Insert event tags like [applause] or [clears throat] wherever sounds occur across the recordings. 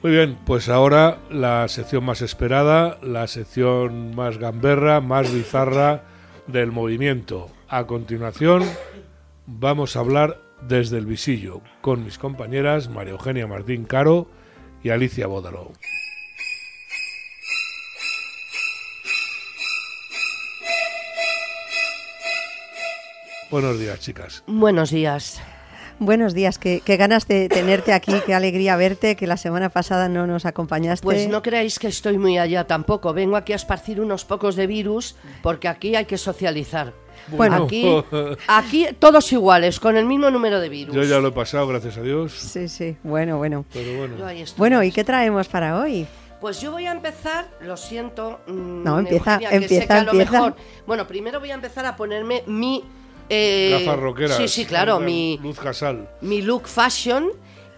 Muy bien, pues ahora la sección más esperada, la sección más gamberra, más bizarra del movimiento. A continuación vamos a hablar desde el visillo con mis compañeras María Eugenia Martín Caro y Alicia Bódalo. Buenos días, chicas. Buenos días. Buenos días, qué, ganas de tenerte aquí, qué alegría verte, que la semana pasada no nos acompañaste. Pues no creáis que estoy muy allá tampoco, vengo aquí a esparcir unos pocos de virus porque aquí hay que socializar. Bueno, aquí, [laughs] aquí todos iguales, con el mismo número de virus. Yo ya lo he pasado, gracias a Dios. Sí, sí, bueno, bueno. Pero bueno. Bueno, ¿y qué traemos para hoy? Pues yo voy a empezar, lo siento. Mm, no, empieza, empieza, empieza. Bueno, primero voy a empezar a ponerme mi eh, Gafas Sí, sí, claro. Mi, Luz Casal. Mi look fashion.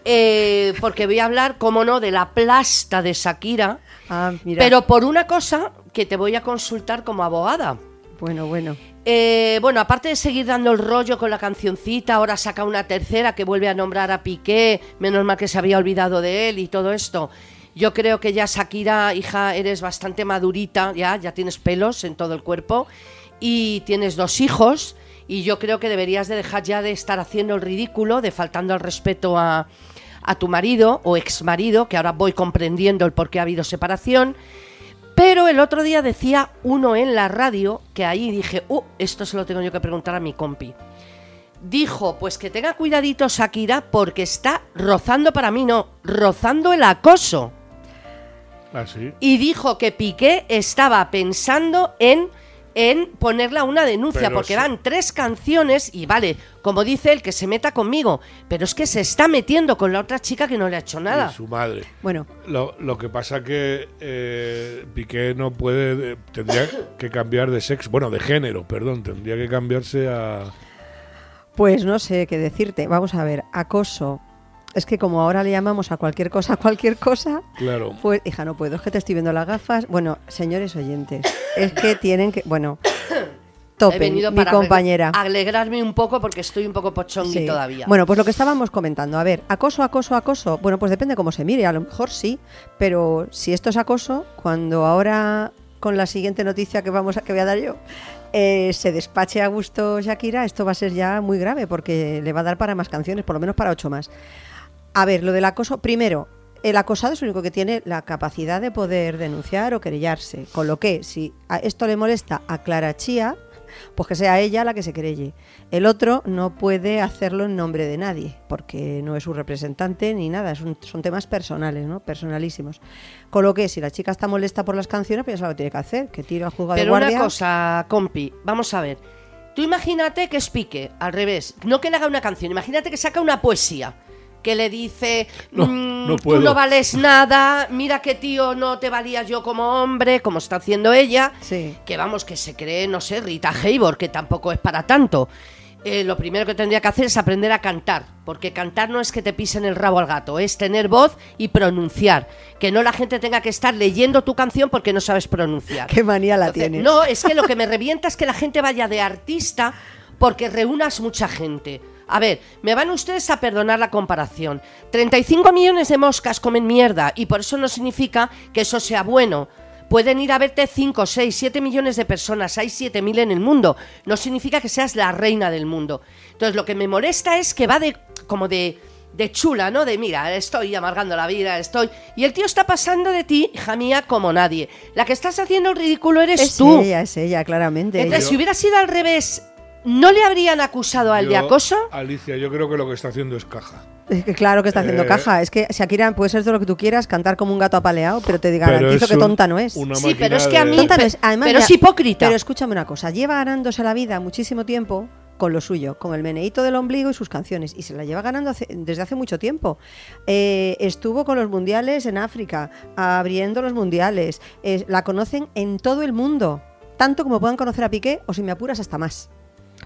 Eh, porque voy a hablar, como no, de la plasta de Shakira. Ah, pero por una cosa que te voy a consultar como abogada. Bueno, bueno. Eh, bueno, aparte de seguir dando el rollo con la cancioncita, ahora saca una tercera que vuelve a nombrar a Piqué, menos mal que se había olvidado de él y todo esto. Yo creo que ya Shakira, hija, eres bastante madurita, ya, ya tienes pelos en todo el cuerpo y tienes dos hijos y yo creo que deberías de dejar ya de estar haciendo el ridículo, de faltando al respeto a, tu marido o ex marido, que ahora voy comprendiendo el por qué ha habido separación. Pero el otro día decía uno en la radio, que ahí dije, uh, esto se lo tengo yo que preguntar a mi compi. Dijo, pues que tenga cuidadito Shakira porque está rozando para mí, no, rozando el acoso. ¿Ah, sí? Y dijo que Piqué estaba pensando en en ponerla una denuncia, porque van tres canciones y vale, como dice él, que se meta conmigo, pero es que se está metiendo con la otra chica que no le ha hecho nada. su madre. Bueno. Lo, lo que pasa que eh, Piqué no puede, tendría que cambiar de sexo, bueno, de género, perdón, tendría que cambiarse a... Pues no sé qué decirte. Vamos a ver, acoso es que como ahora le llamamos a cualquier cosa, cualquier cosa, claro. pues hija, no puedo, es que te estoy viendo las gafas. Bueno, señores oyentes, es que tienen que, bueno, [coughs] tope, mi compañera. Alegrarme un poco porque estoy un poco pochongui todavía. Bueno, pues lo que estábamos comentando, a ver, acoso, acoso, acoso. Bueno, pues depende cómo se mire, a lo mejor sí, pero si esto es acoso, cuando ahora con la siguiente noticia que vamos a, que voy a dar yo, eh, se despache a gusto Shakira, esto va a ser ya muy grave porque le va a dar para más canciones, por lo menos para ocho más. A ver, lo del acoso, primero, el acosado es el único que tiene la capacidad de poder denunciar o querellarse, con lo que si esto le molesta a Clara Chía, pues que sea ella la que se querelle. El otro no puede hacerlo en nombre de nadie, porque no es su representante ni nada, son, temas personales, ¿no? Personalísimos. Con lo que si la chica está molesta por las canciones, pues ya lo tiene que hacer, que tira al juzgado de guardia. Pero una cosa, compi, vamos a ver. Tú imagínate que es pique, al revés, no que le haga una canción, imagínate que saca una poesía que le dice, no, mm, tú no vales nada, mira que tío no te valías yo como hombre, como está haciendo ella, que vamos, que se cree, no sé, Rita Hayworth, que tampoco es para tanto. Eh, lo primero que tendría que hacer es aprender a cantar, porque cantar no es que te pisen el rabo al gato, es tener voz y pronunciar. Que no la gente tenga que estar leyendo tu canción porque no sabes pronunciar. Qué manía la tienes. No, es que lo que me revienta es que la gente vaya de artista porque reúnas mucha gente. A ver, me van ustedes a perdonar la comparación. 35 millones de moscas comen mierda y por eso no significa que eso sea bueno. Pueden ir a verte 5, 6, 7 millones de personas, hay 7.000 en el mundo. No significa que seas la reina del mundo. Entonces lo que me molesta es que va de como de, de chula, ¿no? De mira, estoy amargando la vida, estoy... Y el tío está pasando de ti, hija mía, como nadie. La que estás haciendo el ridículo eres tú. Es ella, es ella, claramente. Entonces, si hubiera sido al revés, ¿No le habrían acusado al de acoso? Alicia, yo creo que lo que está haciendo es caja. Es que claro que está haciendo eh, caja. Es que Shakira puede ser todo lo que tú quieras, cantar como un gato apaleado, pero te garantizo que tonta no es. Sí, pero es que a mí. Tonta no es. pero es hipócrita. Pero escúchame una cosa: lleva ganándose la vida muchísimo tiempo con lo suyo, con el meneíto del ombligo y sus canciones. Y se la lleva ganando desde hace mucho tiempo. Eh, estuvo con los mundiales en África, abriendo los mundiales. la conocen en todo el mundo. Tanto como puedan conocer a Piqué, o si me apuras, hasta más.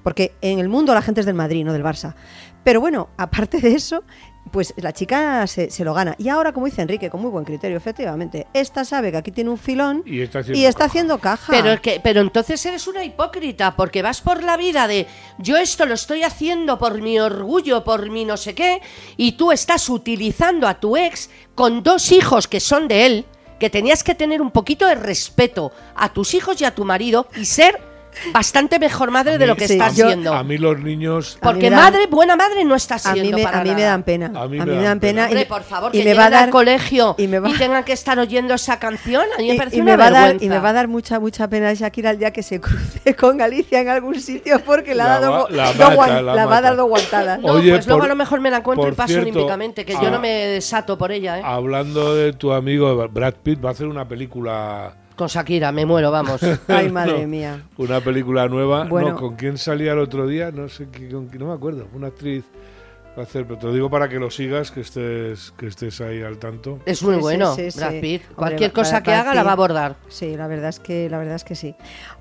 Porque en el mundo la gente es del Madrid, no del Barça. Pero bueno, [laughs] aparte de eso, pues la chica se, se lo gana. Y ahora, como dice Enrique, con muy buen criterio, efectivamente, esta sabe que aquí tiene un filón Y está haciendo y está caja. haciendo caja. Pero, es que, pero entonces eres una hipócrita, porque vas por la vida de yo esto lo estoy haciendo por mi orgullo, por mi no sé qué, y tú estás utilizando a tu ex con dos hijos que son de él, que tenías que tener un poquito de respeto a tus hijos y a tu marido y ser bastante mejor madre A de lo que Sí, estás yo- siendo. A mí los niños... A Porque dan- madre, buena madre no estás a siendo mí, me, para a mí me dan pena. A A mí me me dan pena. Hombre, y, por favor, y que me va a dar al colegio y y, me va- tengan que estar oyendo esa canción. A mí me y, parece y una me va a dar, y me va a dar mucha mucha pena Shakira el día que se cruce [laughs] con Galicia en algún sitio porque le ha La dado la dos mata, guan- la la va a dar dos guantadas. No, Oye, pues luego a lo mejor me la encuentro y paso cierto, olímpicamente, que ah, yo no me desato por ella, ¿eh? Hablando de tu amigo Brad Pitt, va a hacer una película... Con Shakira, me muero, vamos. [laughs] Ay, madre No, mía. Una película nueva. Bueno. No, ¿con quién salía el otro día? No sé, con no me acuerdo. Una actriz va a hacer, pero te lo digo para que lo sigas, que estés, que estés ahí al tanto. Es muy Sí, bueno, sí, sí. Brad Pitt. Hombre, Cualquier cosa que haga la va a abordar. Sí, la verdad es que la verdad es que sí.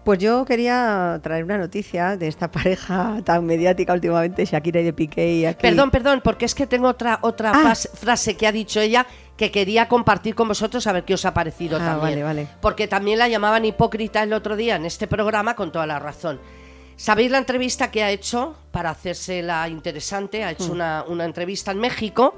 Pues yo quería traer una noticia de esta pareja [laughs] tan mediática últimamente, Shakira y de Piqué y aquí. Perdón, perdón, porque es que tengo otra otra Ah. fras- frase que ha dicho ella que quería compartir con vosotros a ver qué os ha parecido Ah, también. vale, vale. Porque también la llamaban hipócrita el otro día en este programa con toda la razón. ¿Sabéis la entrevista que ha hecho para hacerse la interesante? Ha Mm. hecho una, una entrevista en México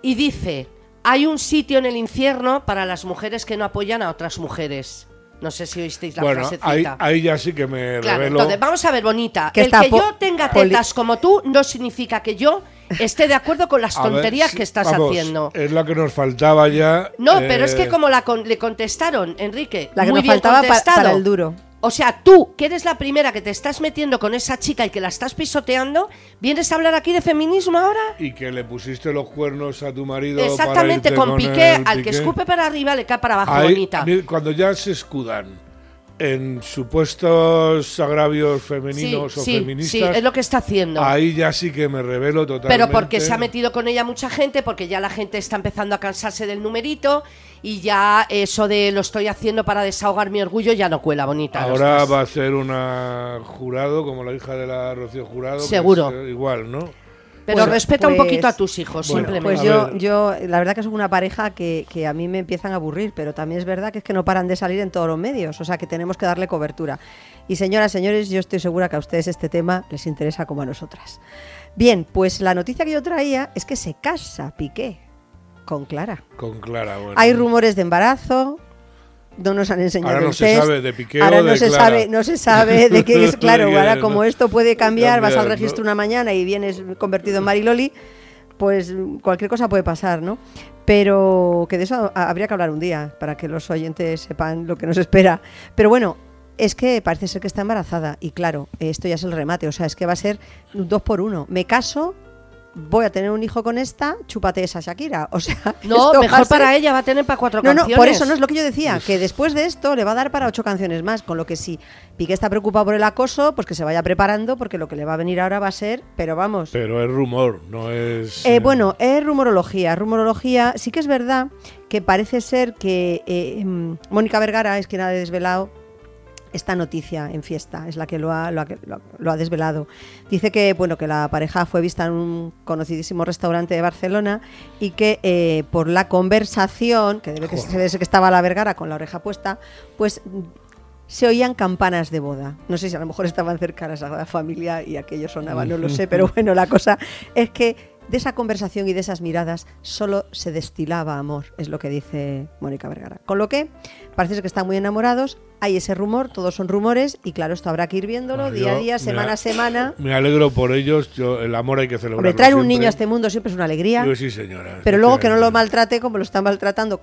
y dice, hay un sitio en el infierno para las mujeres que no apoyan a otras mujeres. No sé si oísteis la bueno, frasecita. ahí, ahí ya sí que me Claro, revelo. entonces vamos a ver, bonita. Que el que yo tenga tetas como tú no significa que yo esté de acuerdo con las ver, tonterías sí, que estás vamos, haciendo. Es lo que nos faltaba ya. No, pero es que eh, como la con- le contestaron, Enrique, la que muy nos bien faltaba pa- contestado. para el duro. O sea, tú, que eres la primera que te estás metiendo con esa chica y que la estás pisoteando, ¿vienes a hablar aquí de feminismo ahora? Y que le pusiste los cuernos a tu marido. Exactamente, para irte con Piqué, el al que Piqué. escupe para arriba le cae para abajo, Ahí, bonita. cuando ya se escudan en supuestos agravios Sí, femeninos o sí, sí, feministas, es lo que está haciendo. ahí ya sí que me revelo totalmente. Pero porque se ha metido con ella mucha gente, porque ya la gente está empezando a cansarse del numerito y ya eso de lo estoy haciendo para desahogar mi orgullo ya no cuela bonita. Ahora va a ser una jurado, como la hija de la Rocío Jurado. que Seguro. es, eh, igual, ¿no? Pero Bueno, respeta un pues- poquito a tus hijos, Bueno, simplemente. Pues yo, yo, la verdad que son una pareja que, que a mí me empiezan a aburrir, pero también es verdad que es que no paran de salir en todos los medios, o sea que tenemos que darle cobertura. Y señoras, señores, yo estoy segura que a ustedes este tema les interesa como a nosotras. Bien, pues la noticia que yo traía es que se casa Piqué con Clara. Con Clara, bueno. Hay rumores de embarazo, no nos han enseñado Ahora no el se test. sabe de Piqué ahora no de se Clara. sabe, no se sabe de qué es [laughs] claro. Ahora como esto puede cambiar, vas al registro ¿no? una mañana y vienes convertido en Mariloli, pues cualquier cosa puede pasar, ¿no? Pero que de eso ha- habría que hablar un día para que los oyentes sepan lo que nos espera. Pero bueno. Es que parece ser que está embarazada y claro, esto ya es el remate, o sea, es que va a ser dos por uno. Me caso, voy a tener un hijo con esta, chúpate esa Shakira. [laughs] O sea, No, mejor ser- para ella, va a tener para cuatro no, no, canciones. por eso no es lo que yo decía, que después de esto le va a dar para ocho canciones más, con lo que si Piqué está preocupado por el acoso, pues que se vaya preparando, porque lo que le va a venir ahora va a ser, pero vamos. Pero es rumor, no es. Eh, bueno, es rumorología. Rumorología, sí que es verdad que parece ser que eh, mm, Mónica Vergara es quien ha desvelado esta noticia en fiesta, es la que lo ha, lo ha- lo desvelado. Dice que bueno que la pareja fue vista en un conocidísimo restaurante de Barcelona y que eh, por la conversación, que debe que se debe ser que estaba la Vergara con la oreja puesta, pues se oían campanas de boda. No sé si a lo mejor estaban cerca de la Sagrada Familia y aquello sonaba, no lo sé, pero bueno, la cosa es que de esa conversación y de esas miradas solo se destilaba amor, es lo que dice Mónica Vergara. Con lo que parece que están muy enamorados, hay ese rumor, todos son rumores y claro, esto habrá que ir viéndolo Bueno, día a yo día, semana a- semana. Me alegro por ellos. Yo, el amor hay que celebrarlo. Hombre, traer un siempre. niño a este mundo siempre es una alegría. Yo sí, señora. Pero luego que no lo maltrate como lo están maltratando,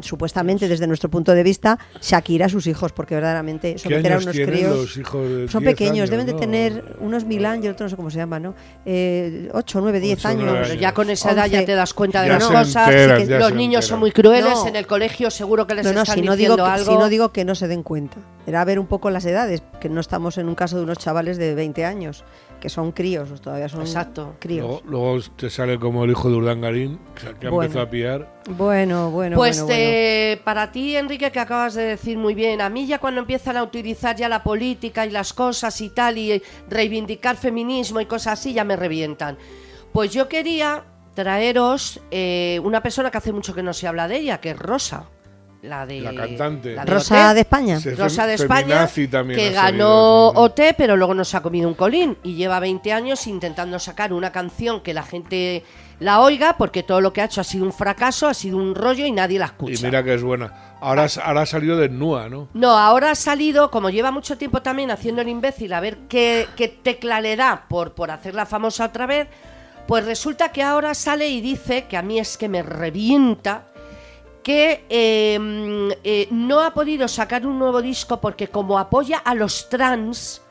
supuestamente desde nuestro punto de vista, Shakira a sus hijos, porque verdaderamente ¿Qué someter a unos críos. los hijos de Son 10 pequeños, años, deben de no? tener unos mil años, y el otro no sé cómo se llama, ¿no? Eh, 8, 9, 10 Ocho, años. nueve Pero ya con esa edad 11. ya te das cuenta de Ya las cosas. enteran, que los niños enteran. son muy crueles. No. En el colegio seguro que les No, no, están si digo algo. si no digo que no se den cuenta. Era ver un poco las edades, que no estamos en un caso de unos chavales de 20 años, que son críos, todavía son Exacto. críos. Luego, luego te sale como el hijo de Urdangarín, que, que Bueno. empezó a pillar. Bueno, bueno, Pues bueno, bueno. te- para ti, Enrique, que acabas de decir muy bien, a mí ya cuando empiezan a utilizar ya la política y las cosas y tal, y reivindicar feminismo y cosas así, ya me revientan. Pues yo quería traeros eh, una persona que hace mucho que no se habla de ella, que es Rosa. La de La cantante. la de Rosa OT. de España. Rosa de España, que ganó. OT, pero luego nos ha comido un colín y lleva 20 años intentando sacar una canción que la gente la oiga, porque todo lo que ha hecho ha sido un fracaso, ha sido un rollo y nadie la escucha. Y mira que es buena. Ahora, ahora ha salido desnuda, ¿no? No, ahora ha salido, como lleva mucho tiempo también haciendo el imbécil, a ver qué, qué tecla le da por, por hacerla famosa otra vez, pues resulta que ahora sale y dice, que a mí es que me revienta, que eh, mm, eh, no ha podido sacar un nuevo disco porque como apoya a los trans,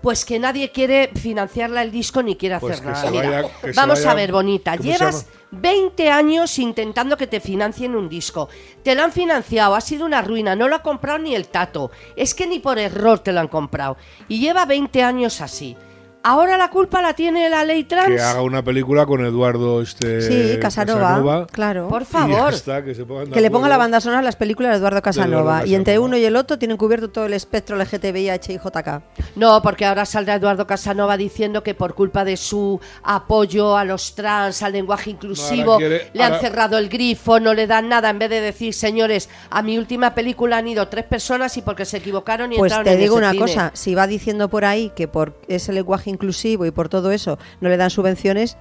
pues que nadie quiere financiarla el disco ni quiere Pues hacer nada. Mira, vamos vaya- a ver, bonita, ¿cómo se llevas llama? 20 años intentando que te financien un disco. Te lo han financiado, ha sido una ruina, no lo ha comprado ni el tato. Es que ni por error te lo han comprado. Y lleva 20 años así. Ahora la culpa la tiene la ley trans. Que haga una película con Eduardo este Sí, Casanova, claro. Por favor. está, que se le ponga la banda sonora a las películas de Eduardo Casanova. Eduardo Y entre uno y el otro tienen cubierto todo el espectro LGTBI, H y JK. No, porque ahora saldrá Eduardo Casanova diciendo que por culpa de su apoyo a los trans, al lenguaje inclusivo, quiere- le han ahora- cerrado el grifo, no le dan nada, en vez de decir, señores, a mi última película han ido tres personas y porque se equivocaron y Pues entraron te en digo ese una cine. cosa, si va diciendo por ahí que por ese lenguaje inclusivo y por todo eso no le dan subvenciones,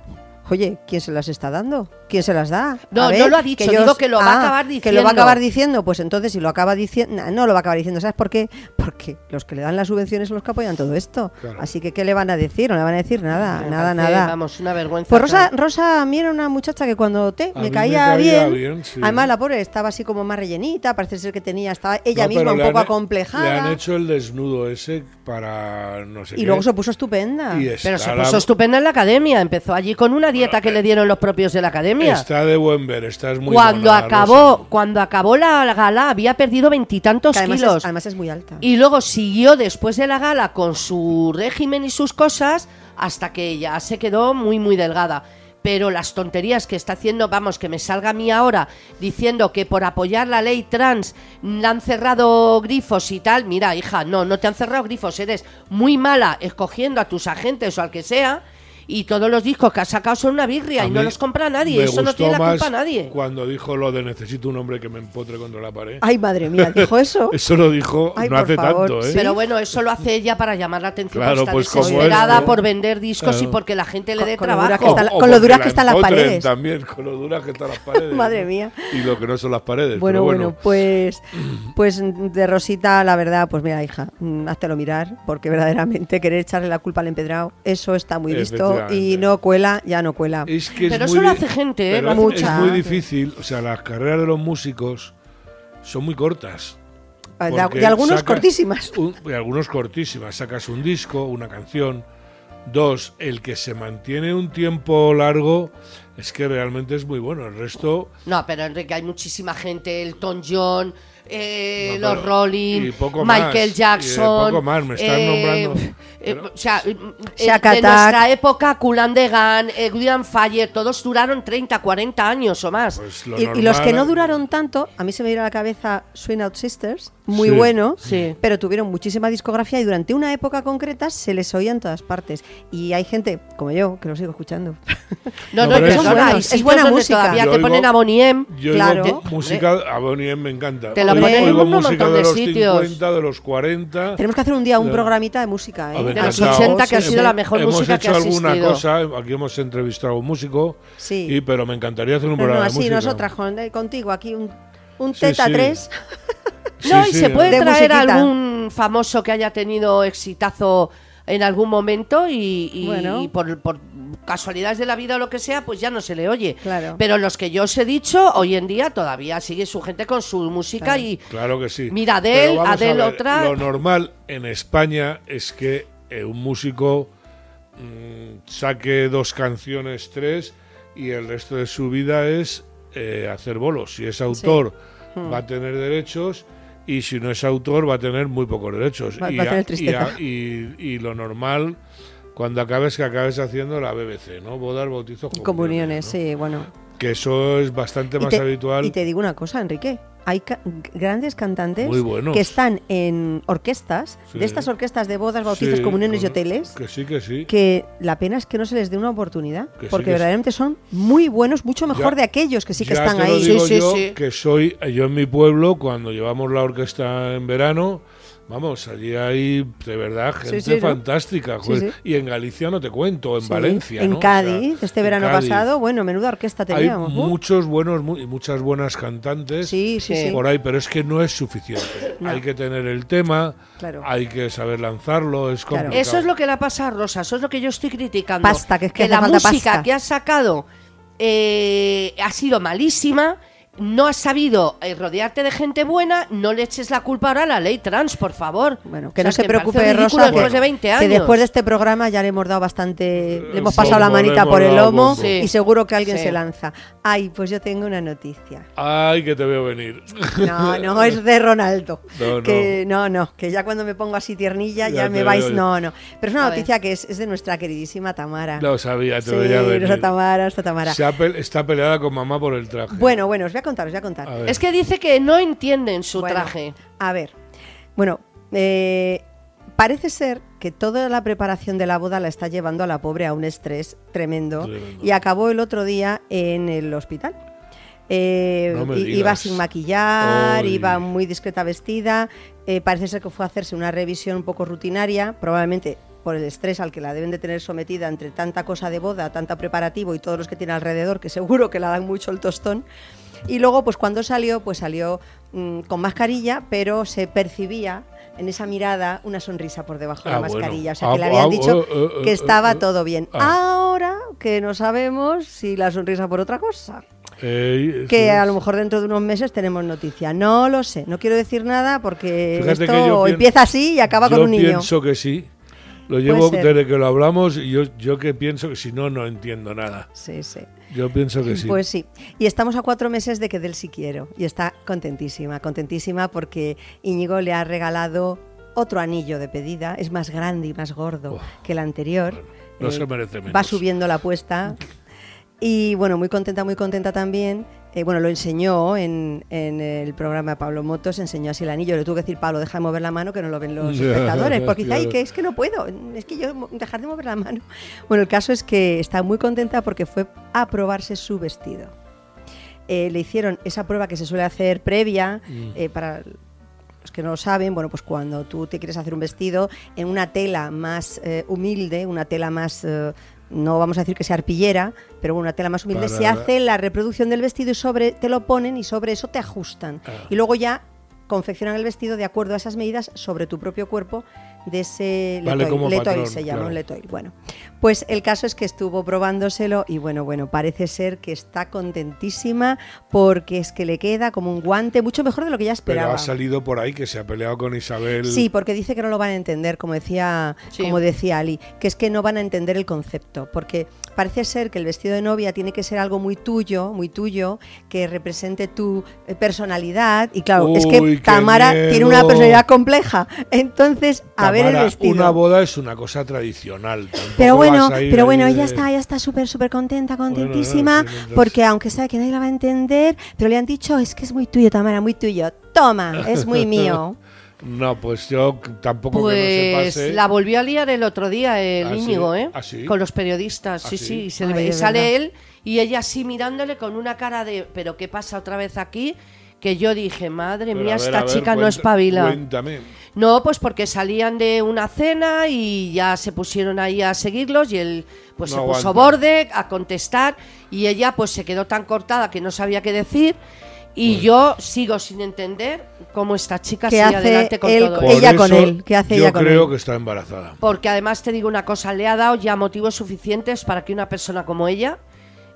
oye, ¿quién se las está dando? ¿Quién se las da? No, no lo ha dicho, digo que lo va a acabar Que lo va diciendo. a acabar diciendo, pues entonces si lo acaba diciendo, no lo va a acabar diciendo, ¿sabes por qué? Porque los que le dan las subvenciones son los que apoyan todo esto. Claro. Así que ¿qué le van a decir? No le van a decir nada, Me nada, parece, nada. Vamos, una vergüenza. Pues Rosa. Rosa a mí era una muchacha que cuando te me caía, bien, bien, sí. además la pobre estaba así como más rellenita, parece ser que tenía, estaba ella No, misma un poco han- acomplejada. Le han hecho el desnudo ese para no sé y qué. luego se puso estupenda. Pero se la- puso estupenda en la academia. Empezó allí con una dieta que le dieron los propios de la academia. Está de buen ver, estás muy cuando mona, acabó, Rosa. cuando acabó la gala, había perdido veintitantos kilos. es, además es muy alta. Y luego siguió después de la gala con su régimen y sus cosas hasta que ya se quedó muy, muy delgada. Pero las tonterías que está haciendo, vamos, que me salga a mí ahora diciendo que por apoyar la ley trans le han cerrado grifos y tal. Mira, hija, no, no te han cerrado grifos. Eres muy mala escogiendo a tus agentes o al que sea. Y todos los discos que has sacado son una birria A y no los compra nadie. Eso no tiene la más culpa nadie. Cuando dijo lo de necesito un hombre que me empotre contra la pared. Ay, madre mía, dijo [laughs] eso. Eso lo dijo Ay, no hace favor, tanto, ¿eh? sí. Pero bueno, eso lo hace ella para llamar la atención. Claro, pues está como desesperada esto. por vender discos y porque la gente le Con- dé con lo dura trabajo. que está con lo duras que están las paredes. También, con lo duras que están las paredes. Madre mía. Y lo que no son las paredes. Bueno, bueno, bueno, pues, [clears throat] pues de Rosita, la verdad, pues mira, hija, mm, háztelo mirar, porque verdaderamente querer echarle la culpa al empedrado, eso está muy visto y no cuela, ya no cuela. Es que es Pero muy eso lo hace gente, ¿eh? hace es mucha. muy difícil. O sea, las carreras de los músicos son muy cortas. de, porque de algunos cortísimas. un- de algunos cortísimas. Sacas un disco, una canción. Dos, el que se mantiene un tiempo largo es que realmente es muy bueno. El resto. No, pero Enrique, hay muchísima gente, Elton John, eh, No, los Rolling, Michael más, y de Jackson. poco más, me están nombrando. eh, Pero- o sea, eh, de nuestra época, Kulan Degan, eh, William Fayer, todos duraron 30, 40 años o más. Pues lo Y, y los que no duraron tanto, a mí se me viene a la cabeza Swing Out Sisters, muy Sí. bueno, Sí. pero tuvieron muchísima discografía y durante una época concreta se les oía en todas partes. Y hay gente, como yo, que lo sigo escuchando. [laughs] No, No, no, es hay es buena música. todavía Yo te oigo- ponen a Bonnie M. Yo Claro. música, a Bonnie M me encanta. Te la En oigo un montón música de de los sitios. 50, de los 40. Tenemos que hacer un día un Ya. programita de música, A ¿eh? ver, de los encantado. 80, que ha Hemos- sido la mejor hemos música hecho que ha alguna cosa, aquí hemos entrevistado a un músico, Sí. y, pero me encantaría hacer un No, no, programa de así música. nosotras con- eh, contigo aquí un, un Sí, teta sí. 3. No, Sí, y sí, se puede De traer musiquita. algún famoso que haya tenido exitazo en algún momento y, y- Bueno. y por, por casualidades de la vida o lo que sea, pues ya no se le oye. Claro. Pero los que yo os he dicho, hoy en día todavía sigue su gente con su música Claro. y Claro que sí. Mira, Pero Adele, vamos a Adele ver, otra. Lo normal en España es que eh, un músico mm, saque dos canciones, tres, y el resto de su vida es eh, hacer bolos. Si es autor, Hmm. va a tener derechos. y si no es autor va a tener muy pocos derechos. Va- y, va a tener y tristeza. y- y lo normal, cuando acabes, que acabes haciendo la BBC, ¿no? Bodas, bautizos, Y comuniones. comuniones, ¿no? sí, bueno. Que eso es bastante Y más te, habitual. y te digo una cosa, Enrique. Hay ca- grandes cantantes Muy buenos. que están en orquestas, Sí. de estas orquestas de bodas, bautizos, Sí, comuniones y hoteles, Que sí, que sí. que la pena es que no se les dé una oportunidad, Que sí, porque que sí. verdaderamente son muy buenos, mucho mejor Ya- de aquellos que sí que Ya están te lo ahí. digo Sí, sí, yo, sí. que soy yo en mi pueblo, cuando llevamos la orquesta en verano, vamos, allí hay de verdad gente fantástica. Sí, joder. sí. Y en Galicia no te cuento, en Sí, Valencia. En ¿no? O sea, Cádiz, este verano Cádiz. pasado, bueno, menuda orquesta Hay teníamos. ¿no? muchos buenos mu- y muchas buenas cantantes Sí, sí, Sí. sí. por ahí, pero es que no es suficiente. No. Hay que tener el tema, Claro. hay que saber lanzarlo, es Claro. complicado. Eso es lo que le pasa a Rosa, eso es lo que yo estoy criticando. Pasta, que es que la música pasta. que ha sacado eh, ha sido malísima. No has sabido eh, rodearte de gente buena, no le eches la culpa ahora a la ley trans, por favor. Bueno, que O no se preocupe, Rosa, después que, de 20 que años. después de este programa ya le hemos dado bastante, le hemos pasado la manita por el lomo. Sí. y seguro que alguien Sí. se lanza. Ay, pues yo tengo una noticia. Ay, que te veo venir. No, no es de Ronaldo. [laughs] No, no. Que, no, no, que ya cuando me pongo así tiernilla ya, Ya me vais. veo. No, no. Pero es una A ver. noticia que es, es de nuestra queridísima Tamara. Lo sabía, te sí, veía venir. Tamara, nuestra Tamara. Se ha pe- está peleada con mamá por el traje. Bueno, bueno, os voy a contar, os voy a contar. A. Es que dice que no entienden su Bueno, traje. A ver, bueno, eh, parece ser que toda la preparación de la boda la está llevando a la pobre a un estrés tremendo, Tremendo. y acabó el otro día en el hospital. Eh, No iba sin maquillar, iba muy discreta vestida. eh, parece ser que fue a hacerse una revisión un poco rutinaria, probablemente por el estrés al que la deben de tener sometida entre tanta cosa de boda, tanta preparativo y todos los que tiene alrededor, que seguro que la dan mucho el tostón. Y luego, pues cuando salió, pues salió mm, con mascarilla, pero se percibía en esa mirada una sonrisa por debajo de Ah, la bueno. mascarilla. O sea, Ah, que le habían ah, dicho eh, eh, que eh, estaba todo bien. Ah. Ahora que no sabemos si la sonrisa por otra cosa. Que a lo mejor dentro de unos meses tenemos noticia. No lo sé, no quiero decir nada porque Fíjate esto empieza así y acaba con un niño. pienso que sí. Lo llevo desde que lo hablamos y yo, yo que pienso que si no, no entiendo nada. Sí, sí. Yo pienso que sí. Pues sí. Y estamos a cuatro meses de que del sí quiero. Y está contentísima, contentísima porque Íñigo le ha regalado otro anillo de pedida. Es más grande y más gordo que el anterior. Eh, no se merece menos. Va subiendo la apuesta. [laughs] Y bueno, muy contenta, muy contenta también. Eh, bueno, lo enseñó en, en el programa Pablo Motos, enseñó así el anillo. Le tuve que decir, Pablo, deja de mover la mano que no lo ven los [laughs] espectadores. Porque dice, ay, que es que no puedo, es que yo dejar de mover la mano. Bueno, el caso es que está muy contenta porque fue a probarse su vestido. Eh, le hicieron esa prueba que se suele hacer previa Mm. eh, para los que no lo saben, bueno, pues cuando tú te quieres hacer un vestido en una tela más eh, humilde, una tela más, eh, no vamos a decir que sea arpillera, pero una tela más humilde, Para se hace la reproducción del vestido y sobre te lo ponen y sobre eso te ajustan. Ah. Y luego ya confeccionan el vestido de acuerdo a esas medidas sobre tu propio cuerpo de ese Vale letoil. como Letoil patrón, se llama, claro. un letoil. Bueno, pues el caso es que estuvo probándoselo y bueno, bueno, parece ser que está contentísima porque es que le queda como un guante mucho mejor de lo que ya Pero esperaba. ha salido por ahí que se ha peleado con Isabel. Sí, porque dice que no lo van a entender, como decía, Sí. como decía Ali, que es que no van a entender el concepto, porque parece ser que el vestido de novia tiene que ser algo muy tuyo, muy tuyo, que represente tu eh, personalidad. Y claro, es que Tamara tiene una personalidad compleja. Entonces, a ver el Tamara, vestido. Una boda es una cosa tradicional. tampoco Pero bueno, pero bueno, ella de- está, ella está súper, súper contenta, Bueno, contentísima, no, porque aunque sabe que nadie la va a entender, pero le han dicho, es que es muy tuyo, Tamara, muy tuyo. Toma, es muy mío. [laughs] No, pues yo tampoco que no se Pues pase. la volvió a liar el otro día el ¿Ah, sí? Íñigo, ¿eh? ¿Ah, sí? Con los periodistas, sí, ¿Ah, sí. sí? y se Ay, le sale verdad. él y ella así mirándole con una cara de, pero ¿qué pasa otra vez aquí? Que yo dije, madre Pero mía, ver, esta ver, chica no espabila. Cuéntame. No, pues porque salían de una cena y ya se pusieron ahí a seguirlos y él pues No se puso borde a contestar y ella pues se quedó tan cortada que no sabía qué decir y yo sigo sin entender cómo esta chica ¿Qué sigue hace adelante con él todo. Ella con él, ¿qué hace yo ella con creo él? que está embarazada. Porque además te digo una cosa, le ha dado ya motivos suficientes para que una persona como ella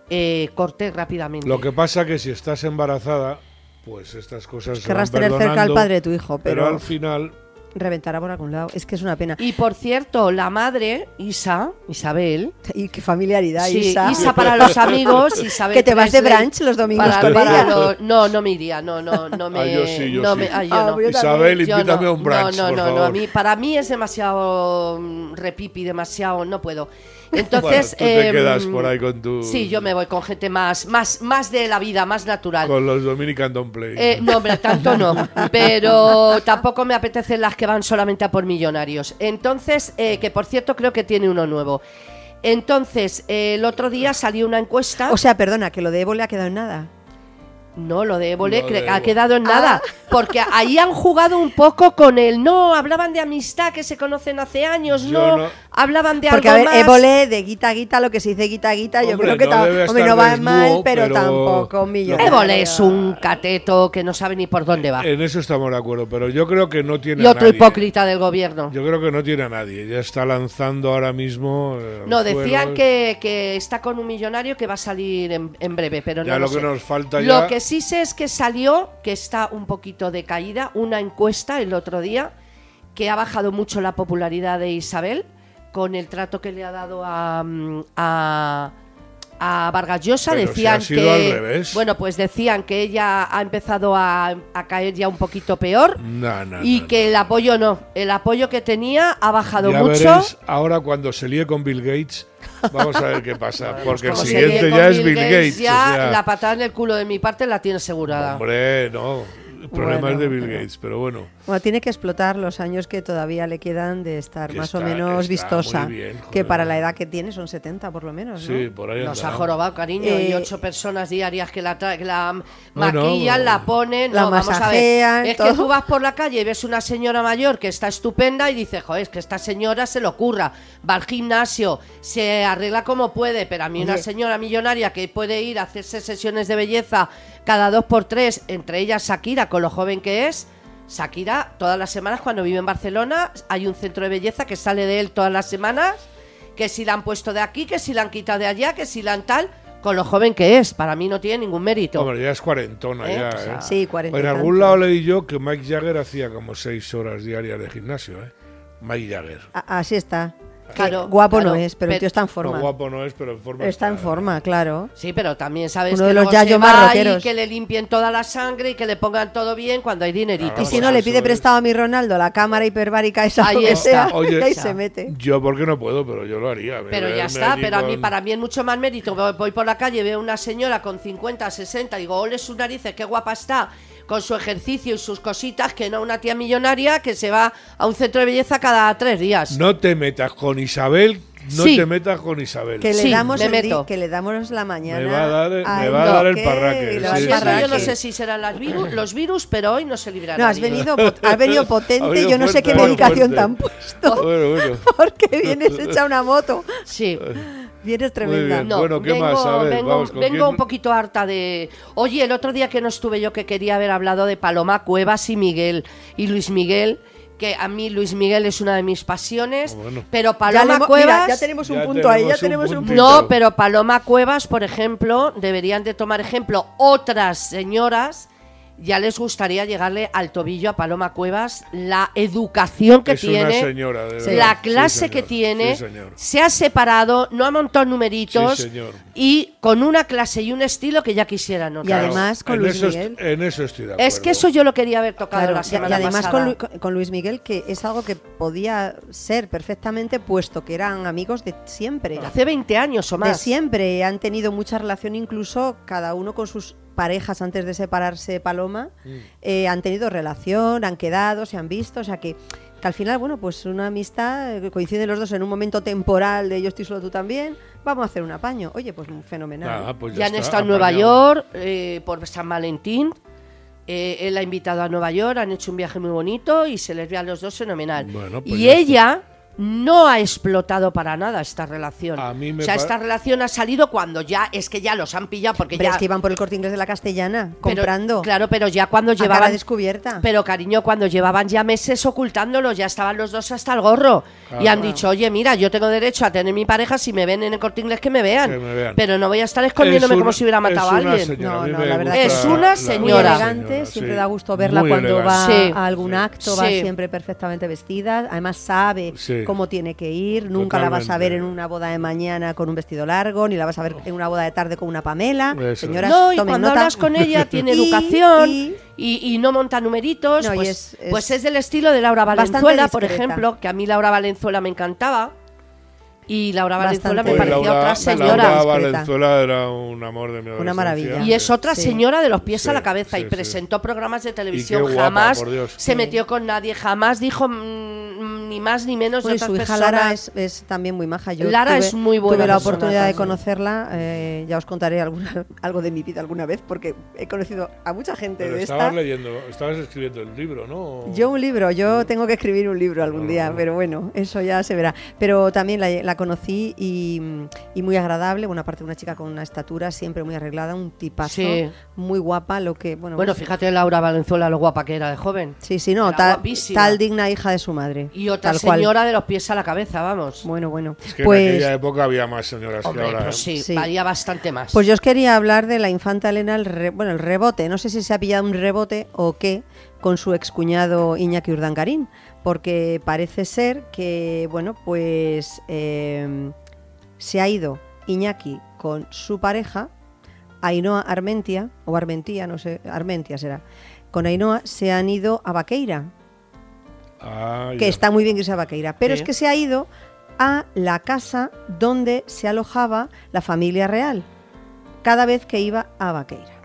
eh, corte rápidamente. Lo que pasa que si estás embarazada, pues estas cosas se Querrás van tener cerca al padre de tu hijo, pero, al final reventará por algún lado. Es que es una pena. Y por cierto, la madre, Isa, Isabel, [laughs] Y qué familiaridad, Sí, Isa. para los amigos, Isabel Que te vas de brunch los domingos para- con para ella. lo- no, no me iría, no, no, no me. Ah, yo sí, yo no sí. me- ah, yo Ah, no. yo Isabel, Yo invítame no. a un brunch, No, no, por no, favor. no, a mí, para mí es demasiado mm, repipi, demasiado, no puedo. Entonces, Bueno, tú te em, quedas por ahí con tu... Sí, yo me voy con gente más, más, más de la vida, más natural. Con los Dominican Don't Play. Eh, no, hombre, tanto no. Pero tampoco me apetecen las que van solamente a por millonarios. Entonces, eh, que por cierto creo que tiene uno nuevo. Entonces, eh, el otro día salió una encuesta. O sea, perdona, que lo de Evo le ha quedado en nada. no, lo de Évole ha quedado en nada. [laughs] Porque ahí han jugado un poco con el no, hablaban de amistad que se conocen hace años, no- hablaban de Porque a algo ver, más. Évole de guita a guita, lo que se dice guita a guita, yo creo que no ta- debe hombre, estar no va desnudo, mal, pero, pero- tampoco millonario. Évole es un cateto que no sabe ni por dónde va. En eso estamos de acuerdo, pero yo creo que no tiene Y a otro nadie. hipócrita del gobierno. Yo creo que no tiene a nadie. Ya está lanzando ahora mismo. eh, No, decían que, que está con un millonario que va a salir en, en breve, pero Ya no lo lo que sé. nos falta Lo ya- que sí sé es que salió, que está un poquito de caída, una encuesta el otro día que ha bajado mucho la popularidad de Isabel con el trato que le ha dado a, mm, a, a Vargas Llosa. Pero si decían sido que al revés. bueno, pues decían que ella ha empezado a, a caer ya un poquito peor No, no, y no, que el apoyo no, el apoyo que tenía ha bajado Ya mucho. veréis ahora cuando se líe con Bill Gates. Vamos a ver qué pasa. [laughs] Porque el siguiente ya es Bill Gates. ya o sea, la patada en el culo de mi parte la tiene asegurada. Hombre, no. El problema Bueno, es de Bill Gates, pero bueno. Bueno, tiene que explotar los años que todavía le quedan de estar Que más o menos está vistosa. muy bien, que para la edad que tiene son 70 por lo menos. ¿no? Sí, por ahí Nos ha jorobado, cariño, y Eh, ocho personas diarias que la, tra- que la maquillan, la ponen. la no, vamos a ver. masajean, Es que tú vas por la calle y ves una señora mayor que está estupenda y dices, joder, es que esta señora se le ocurra. Va al gimnasio, se arregla como puede, pero a mí una señora millonaria que puede ir a hacerse sesiones de belleza cada dos por tres, entre ellas Shakira, con lo joven que es. Shakira, todas las semanas cuando vive en Barcelona, hay un centro de belleza que sale de él todas las semanas que si la han puesto de aquí, que si la han quitado de allá, que si la han tal, con lo joven que es. Para mí no tiene ningún mérito. Hombre, ya es cuarentona, ¿Eh? ya, O sea, ¿eh? Sí, 40 y En algún lado leí yo que Mike Jagger hacía como seis horas diarias de gimnasio, ¿eh? Mike Jagger. A- Así está. Claro, guapo claro, no es, pero el tío está en No, forma. guapo no es, pero en forma está en forma, claro. Sí, pero también sabes Uno que de los luego se va y que le limpien toda la sangre y que le pongan todo bien cuando hay dinerito. Y si pues no, le pide es. prestado a mi Ronaldo la cámara hiperbárica esa Ahí que está. sea, Oye, [laughs] y ahí se mete. Yo porque no puedo, pero yo lo haría. Pero ya está, pero a mí, para mí es mucho más mérito. Voy- Voy por la calle, veo una señora con 50, 60, digo, ole sus narices, qué guapa está, con su ejercicio y sus cositas, que no una tía millonaria que se va a un centro de belleza cada tres días. No te metas con Isabel, no Sí. te metas con Isabel. Que le, Sí, damos me el que le damos la mañana. Me va a dar- me al va a dar el parraque, sí, yo no sé si serán las virus- los virus, pero hoy no se librará. No, has venido, has venido potente, [laughs] Ha venido yo no sé qué medicación fuerte. te han puesto, Bueno, bueno. [laughs] porque vienes hecha una moto. Sí. Vienes tremenda. bien. No, Bueno, ¿qué vengo, más? A ver, vengo, vamos, ¿con vengo quién? un poquito harta de... Oye, el otro día que no estuve yo que quería haber hablado de Paloma Cuevas y Miguel. Y Luis Miguel, que a mí Luis Miguel es una de mis pasiones. Bueno. Pero Paloma Cuevas... mira, ya tenemos un Ya punto ahí, ya tenemos tenemos un punto. No, pero Paloma Cuevas, por ejemplo, deberían de tomar ejemplo otras señoras. Ya les gustaría llegarle al tobillo a Paloma Cuevas la educación que es tiene, una señora, de Sí. verdad. la Sí, clase señor. que tiene, Sí, señor. se ha separado, no ha montado numeritos Sí, señor. y con una clase y un estilo que ya quisieran. Y además con en Luis eso Miguel. en eso estoy de acuerdo. es que eso yo lo quería haber tocado Claro, la y- semana y además pasada. con, Lu- con- Luis Miguel, que es algo que podía ser perfectamente, puesto que eran amigos de siempre. Hace 20 años o De más. siempre. Han tenido mucha relación, incluso cada uno con sus parejas antes de separarse Paloma. Mm. eh, han tenido relación, han quedado, se han visto. O sea que, que al final, bueno, pues una amistad, eh, coinciden los dos en un momento temporal de yo estoy solo, tú también. Vamos a hacer un apaño. Oye, pues fenomenal. Pues ya han está, estado en Nueva. York eh, por San Valentín. Eh, él ha invitado a Nueva York, han hecho un viaje muy bonito y se les ve a los dos fenomenal. Bueno, pues y ella, no ha explotado para nada esta relación. A mí me o sea, esta relación ha salido cuando ya es que ya los han pillado porque Pero ya es que iban por el corte inglés de la castellana, pero- comprando. claro, pero ya cuando llevaban descubierta. Pero cariño, cuando llevaban ya meses ocultándolos, ya estaban los dos hasta el gorro y han dicho, "Oye, mira, yo tengo derecho a tener mi pareja si me ven en el Corte Inglés que me vean." Que me vean. Pero no voy a estar escondiéndome Es como si hubiera matado a es una alguien. señora, No, no, la verdad es una la- Muy señora. elegante, siempre sí. da gusto verla Muy cuando va. Sí. a algún acto, va siempre perfectamente vestida, además sabe Sí. cómo tiene que ir, nunca la vas a ver en una boda de mañana con un vestido largo, ni la vas a ver en una boda de tarde con una Pamela. Eso. Señoras, No, y tomen cuando nota. hablas con ella [laughs] tiene Y- educación y- y, y no monta numeritos. No, pues, es- es pues es del estilo de Laura Valenzuela, por ejemplo, que a mí Laura Valenzuela me encantaba. Y Laura Valenzuela me Bastante. Pues parecía Laura, otra señora. Laura. Valenzuela era un amor de mi Una maravilla. Y es otra Sí. señora de los pies a la cabeza sí, y sí. presentó programas de televisión. guapa, jamás por Dios. se metió con nadie, jamás dijo mm, ni más ni menos Bueno, de y otras su hija Lara es, es también muy maja. Yo Lara tuve, es muy buena Tuve la persona oportunidad de conocerla. eh, ya os contaré alguna, [laughs] algo de mi vida alguna vez, porque he conocido a mucha gente Pero de estabas esta. leyendo, estabas escribiendo el libro, ¿no? Yo un libro, yo tengo que escribir un libro algún día, Ah. pero bueno, eso ya se verá. Pero también la, la conocí y, y muy agradable, bueno, aparte una chica con una estatura siempre muy arreglada, un tipazo, Sí. muy guapa, lo que, bueno, Bueno, pues- fíjate Laura Valenzuela lo guapa que era de joven. sí, sí, no, tal, tal digna hija de su madre. Y otra tal cual. señora de los pies a la cabeza, vamos. Bueno, bueno, Es que en pues... aquella época había más señoras Hombre, que ahora. pues ¿eh? sí, Sí. valía bastante más. Pues yo os quería hablar de la infanta Elena, el re- bueno, el rebote. No sé si se ha pillado un rebote o qué con su excuñado Iñaki Urdangarín, porque parece ser que, bueno, pues eh, se ha ido Iñaki con su pareja, Ainhoa Armentia, o Armentia, no sé, Armentia será. Con Ainhoa se han ido a Vaqueira, Ah, que está muy bien que sea Vaqueira, pero Sí. es que se ha ido a la casa donde se alojaba la familia real, cada vez que iba a Vaqueira,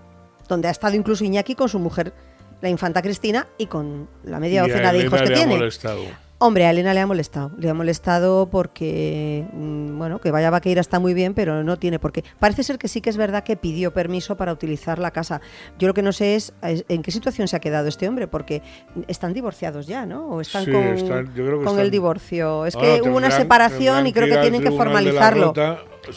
donde ha estado incluso Iñaki con su mujer, la infanta Cristina, y con la media docena de hijos que tiene. molestado. Hombre, a Elena le ha molestado. Le ha molestado porque, mm, bueno, que vaya a Vaqueira está muy bien, pero no tiene por qué. Parece ser que sí que es verdad que pidió permiso para utilizar la casa. Yo lo que no sé es, en qué situación se ha quedado este hombre, porque están divorciados ya, ¿no? O están Sí, con, están- yo creo que con están- el divorcio. Es Ahora que hubo una separación y creo que tienen que formalizarlo.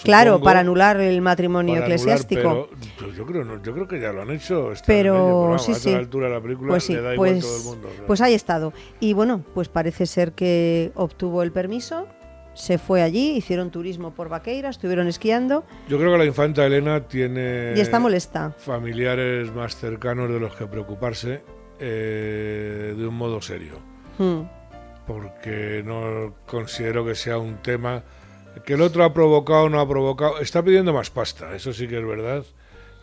Claro, para anular el matrimonio anular, eclesiástico. pero, yo, creo, no, yo creo que ya lo han hecho. Pero ello, sí, vamos, a sí. esta altura de la película Pues sí, le da igual pues, todo el mundo. o sea. pues ahí ha estado. Y bueno, pues parece ser que obtuvo el permiso, se fue allí, hicieron turismo por Vaqueira, estuvieron esquiando Yo creo que la infanta Elena tiene y está molesta. familiares más cercanos de los que preocuparse eh, de un modo serio. Hmm. porque no considero que sea un tema que el otro ha provocado no ha provocado. Está pidiendo más pasta, eso sí que es verdad,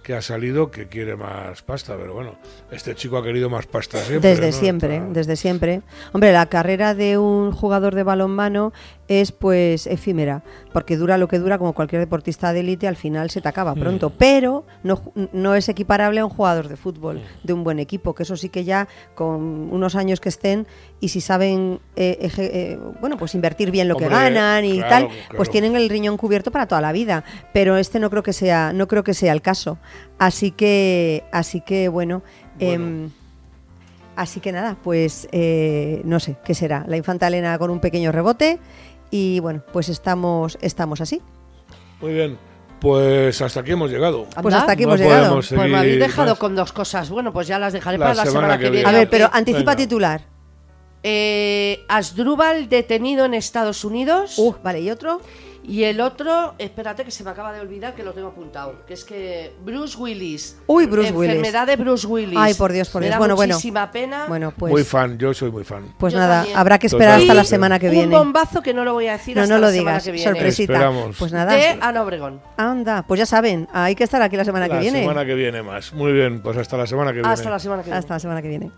que ha salido que quiere más pasta, pero bueno, este chico ha querido más pasta siempre. Desde ¿no? siempre, Está- desde siempre. Hombre, la carrera de un jugador de balonmano es pues efímera, porque dura lo que dura como cualquier deportista de élite, al final se te acaba Mm. pronto, pero no, no es equiparable a un jugador de fútbol, Mm. de un buen equipo, que eso sí que ya con unos años que estén y si saben, eh, eje- eh, bueno, pues invertir bien lo que ganan y claro, tal, claro. pues tienen el riñón cubierto para toda la vida, pero este no creo que sea, no creo que sea el caso. Así que, así que bueno, Bueno. em, Así que nada, pues eh, no sé qué será. La infanta Elena con un pequeño rebote y bueno, pues estamos, estamos así. Muy bien, pues hasta aquí hemos llegado. Pues Anda. hasta aquí No hemos llegado. Pues me habéis dejado más. con dos cosas. Bueno, pues ya las dejaré La para la semana semana, que que viene. A ver, pero anticipa Venga. titular. Eh, Asdrúbal detenido en Estados Unidos. Uh, vale, ¿y otro? Y el otro, espérate que se me acaba de olvidar que lo tengo apuntado, que es que Bruce Willis. Uy, Bruce Willis. Enfermedad de Bruce Willis. Ay, por Dios, por Me Dios. da Bueno, bueno. muchísima pena. Bueno, pues, Muy fan, yo soy muy fan. pues Yo nada, también. habrá que esperar hasta la semana que Un viene. bombazo que no lo voy a decir No, hasta no lo la semana digas, que viene. sorpresita. Esperamos. Pues nada, De Ana Obregón. anda, pues ya saben, hay que estar aquí la semana la que viene. semana que viene más. Muy bien, pues hasta la semana que viene. Hasta la semana que viene. Hasta la semana que viene.